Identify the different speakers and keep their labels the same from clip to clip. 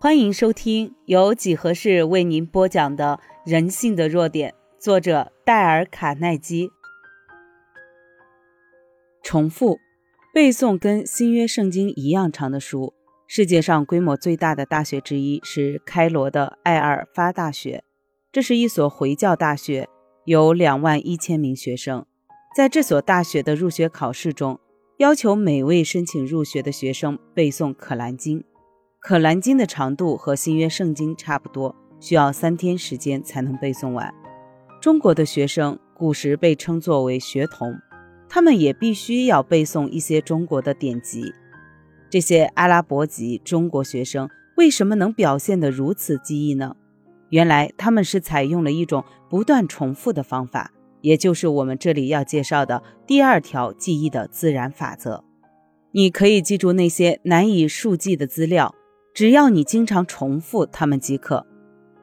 Speaker 1: 欢迎收听由几何式为您播讲的《人性的弱点》，作者戴尔·卡耐基。重复背诵跟新约圣经一样长的书。世界上规模最大的大学之一是开罗的埃尔法大学，这是一所回教大学，有两万一千名学生。在这所大学的入学考试中，要求每位申请入学的学生背诵《可兰经》。可兰经的长度和新约圣经差不多，需要三天时间才能背诵完。中国的学生古时被称作为学童，他们也必须要背诵一些中国的典籍。这些阿拉伯籍中国学生为什么能表现得如此记忆呢？原来他们是采用了一种不断重复的方法，也就是我们这里要介绍的第二条记忆的自然法则。你可以记住那些难以数记的资料。只要你经常重复它们即可，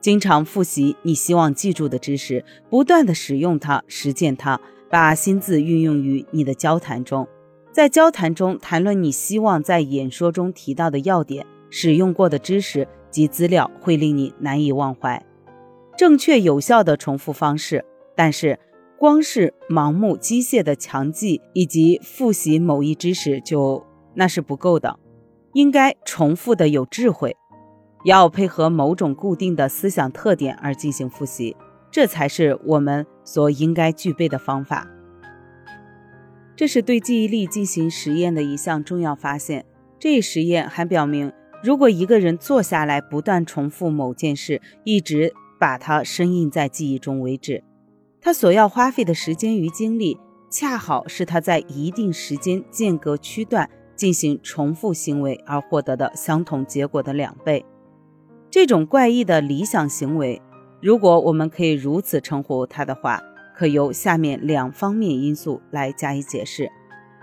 Speaker 1: 经常复习你希望记住的知识，不断的使用它，实践它，把新字运用于你的交谈中，在交谈中谈论你希望在演说中提到的要点，使用过的知识及资料会令你难以忘怀。正确有效的重复方式，但是光是盲目机械的强记以及复习某一知识就那是不够的。应该重复的有智慧，要配合某种固定的思想特点而进行复习，这才是我们所应该具备的方法。这是对记忆力进行实验的一项重要发现。这一实验还表明，如果一个人坐下来不断重复某件事，一直把它深印在记忆中为止，他所要花费的时间与精力，恰好是他在一定时间间隔区段。进行重复行为而获得的相同结果的两倍。这种怪异的理想行为，如果我们可以如此称呼它的话，可由下面两方面因素来加以解释：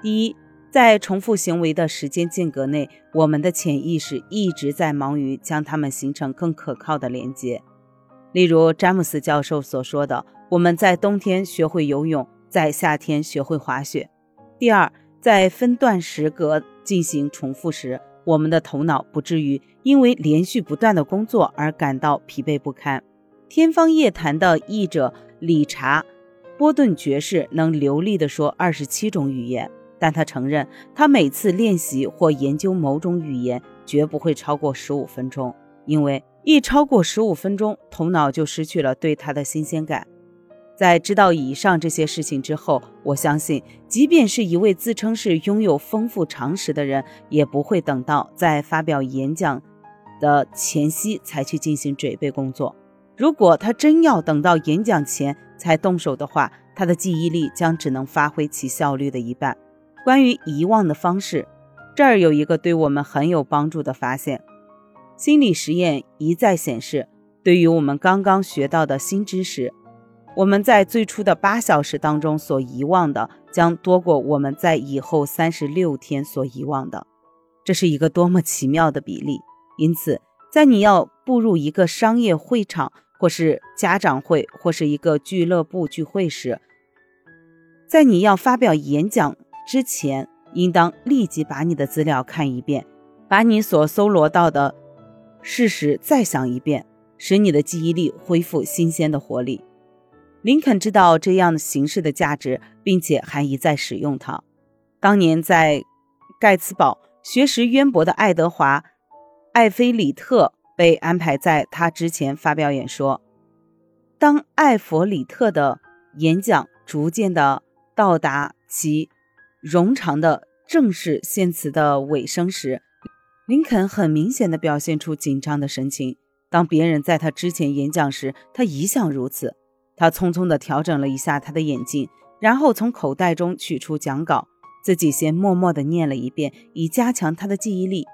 Speaker 1: 第一，在重复行为的时间间隔内，我们的潜意识一直在忙于将它们形成更可靠的连接。例如，詹姆斯教授所说的：“我们在冬天学会游泳，在夏天学会滑雪。”第二。在分段时隔进行重复时，我们的头脑不至于因为连续不断的工作而感到疲惫不堪。天方夜谭的译者理查·波顿爵士能流利地说二十七种语言，但他承认他每次练习或研究某种语言绝不会超过十五分钟，因为一超过十五分钟，头脑就失去了对它的新鲜感。在知道以上这些事情之后，我相信，即便是一位自称是拥有丰富常识的人，也不会等到在发表演讲的前夕才去进行准备工作。如果他真要等到演讲前才动手的话，他的记忆力将只能发挥其效率的一半。关于遗忘的方式，这儿有一个对我们很有帮助的发现：心理实验一再显示，对于我们刚刚学到的新知识。我们在最初的八小时当中所遗忘的，将多过我们在以后三十六天所遗忘的。这是一个多么奇妙的比例！因此，在你要步入一个商业会场，或是家长会，或是一个俱乐部聚会时，在你要发表演讲之前，应当立即把你的资料看一遍，把你所搜罗到的事实再想一遍，使你的记忆力恢复新鲜的活力。林肯知道这样的形式的价值，并且还一再使用它。当年在盖茨堡学识渊博的爱德华·艾菲里特被安排在他之前发表演说。当艾弗里特的演讲逐渐的到达其冗长的正式献词的尾声时，林肯很明显的表现出紧张的神情。当别人在他之前演讲时，他一向如此。他匆匆地调整了一下他的眼镜，然后从口袋中取出讲稿，自己先默默地念了一遍，以加强他的记忆力。